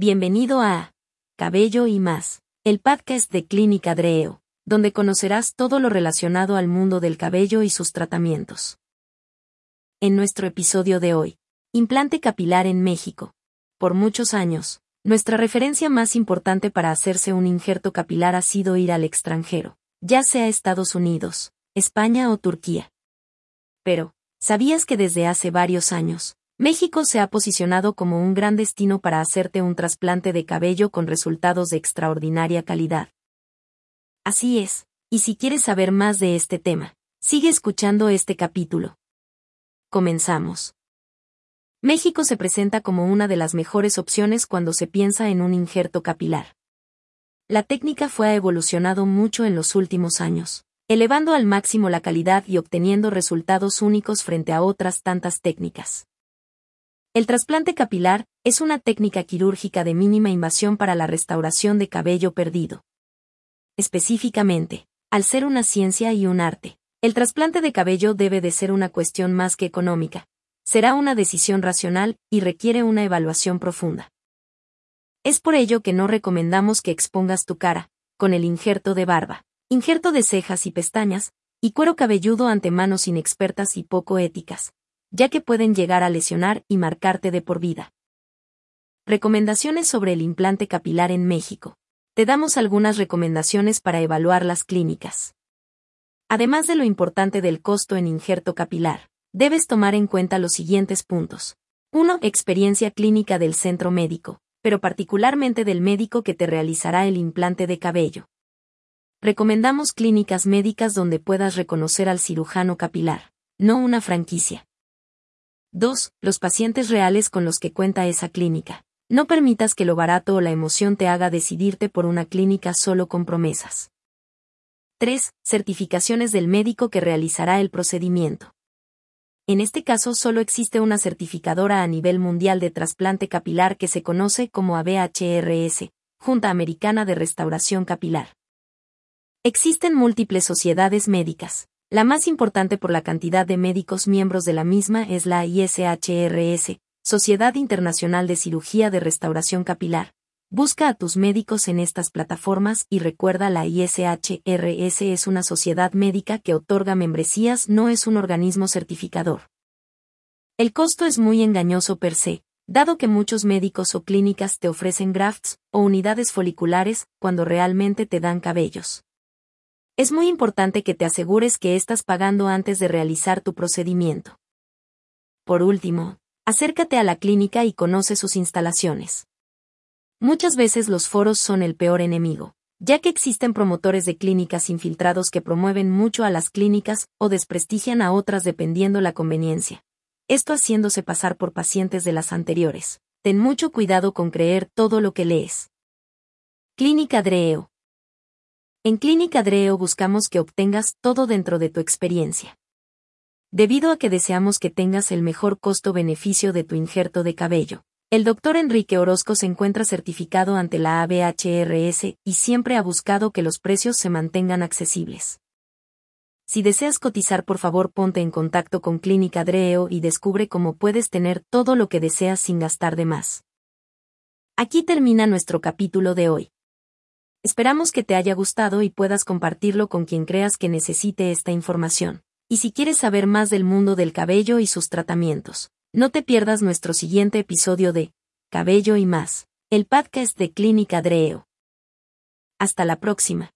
Bienvenido a Cabello y más, el podcast de Clínica Dreo, donde conocerás todo lo relacionado al mundo del cabello y sus tratamientos. En nuestro episodio de hoy, implante capilar en México. Por muchos años, nuestra referencia más importante para hacerse un injerto capilar ha sido ir al extranjero, ya sea Estados Unidos, España o Turquía. Pero, ¿sabías que desde hace varios años, México se ha posicionado como un gran destino para hacerte un trasplante de cabello con resultados de extraordinaria calidad. Así es, y si quieres saber más de este tema, sigue escuchando este capítulo. Comenzamos. México se presenta como una de las mejores opciones cuando se piensa en un injerto capilar. La técnica fue evolucionado mucho en los últimos años, elevando al máximo la calidad y obteniendo resultados únicos frente a otras tantas técnicas. El trasplante capilar es una técnica quirúrgica de mínima invasión para la restauración de cabello perdido. Específicamente, al ser una ciencia y un arte, el trasplante de cabello debe de ser una cuestión más que económica. Será una decisión racional y requiere una evaluación profunda. Es por ello que no recomendamos que expongas tu cara, con el injerto de barba, injerto de cejas y pestañas, y cuero cabelludo ante manos inexpertas y poco éticas, ya que pueden llegar a lesionar y marcarte de por vida. Recomendaciones sobre el implante capilar en México. Te damos algunas recomendaciones para evaluar las clínicas. Además de lo importante del costo en injerto capilar, debes tomar en cuenta los siguientes puntos. 1. Experiencia clínica del centro médico, pero particularmente del médico que te realizará el implante de cabello. Recomendamos clínicas médicas donde puedas reconocer al cirujano capilar, no una franquicia. 2. Los pacientes reales con los que cuenta esa clínica. No permitas que lo barato o la emoción te haga decidirte por una clínica solo con promesas. 3. Certificaciones del médico que realizará el procedimiento. En este caso solo existe una certificadora a nivel mundial de trasplante capilar que se conoce como ABHRS, Junta Americana de Restauración Capilar. Existen múltiples sociedades médicas, la más importante por la cantidad de médicos miembros de la misma es la ISHRS, Sociedad Internacional de Cirugía de Restauración Capilar. Busca a tus médicos en estas plataformas y recuerda la ISHRS es una sociedad médica que otorga membresías, no es un organismo certificador. El costo es muy engañoso per se, dado que muchos médicos o clínicas te ofrecen grafts o unidades foliculares cuando realmente te dan cabellos. Es muy importante que te asegures que estás pagando antes de realizar tu procedimiento. Por último, acércate a la clínica y conoce sus instalaciones. Muchas veces los foros son el peor enemigo, ya que existen promotores de clínicas infiltrados que promueven mucho a las clínicas o desprestigian a otras dependiendo la conveniencia. Esto haciéndose pasar por pacientes de las anteriores. Ten mucho cuidado con creer todo lo que lees. Clínica Dreo. En Clínica Dreo buscamos que obtengas todo dentro de tu experiencia. Debido a que deseamos que tengas el mejor costo-beneficio de tu injerto de cabello, el doctor Enrique Orozco se encuentra certificado ante la ABHRS y siempre ha buscado que los precios se mantengan accesibles. Si deseas cotizar, por favor, ponte en contacto con Clínica Dreo y descubre cómo puedes tener todo lo que deseas sin gastar de más. Aquí termina nuestro capítulo de hoy. Esperamos que te haya gustado y puedas compartirlo con quien creas que necesite esta información. Y si quieres saber más del mundo del cabello y sus tratamientos, no te pierdas nuestro siguiente episodio de Cabello y más, el podcast de Clínica Dreo. Hasta la próxima.